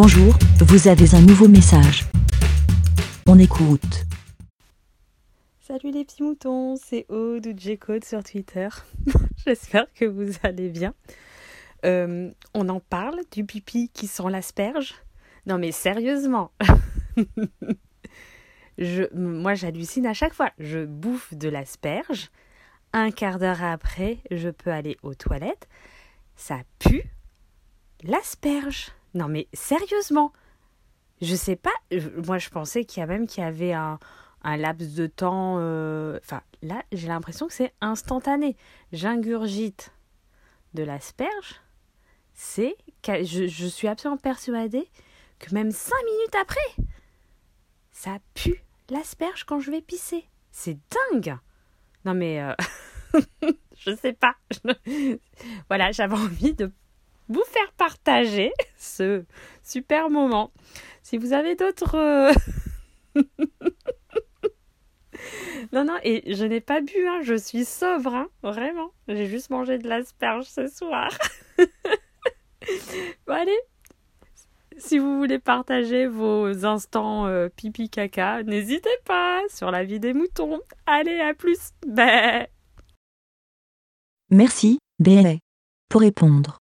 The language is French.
Bonjour, vous avez un nouveau message. On écoute. Salut les petits moutons, c'est Aude ou J-Code sur Twitter. J'espère que vous allez bien. Euh, on en parle du pipi qui sent l'asperge? Non mais sérieusement. moi j'hallucine à chaque fois. Je bouffe de l'asperge. Un quart d'heure après, je peux aller aux toilettes. Ça pue l'asperge. Non mais sérieusement. Je sais pas. Moi je pensais qu'il y a même qu'il y avait un, un laps de temps. euh, Enfin, là, j'ai l'impression que c'est instantané. J'ingurgite de l'asperge. C'est. Je, je suis absolument persuadée que même cinq minutes après, ça pue l'asperge quand je vais pisser. C'est dingue! Non, mais. euh, je sais pas. voilà, j'avais envie de vous faire partager ce super moment. Si vous avez d'autres. euh, Non, non, et je n'ai pas bu, hein, je suis sobre, hein, vraiment. J'ai juste mangé de l'asperge ce soir. bon, allez, si vous voulez partager vos instants euh, pipi caca, n'hésitez pas sur la vie des moutons. Allez, à plus. Merci, BLA. Pour répondre,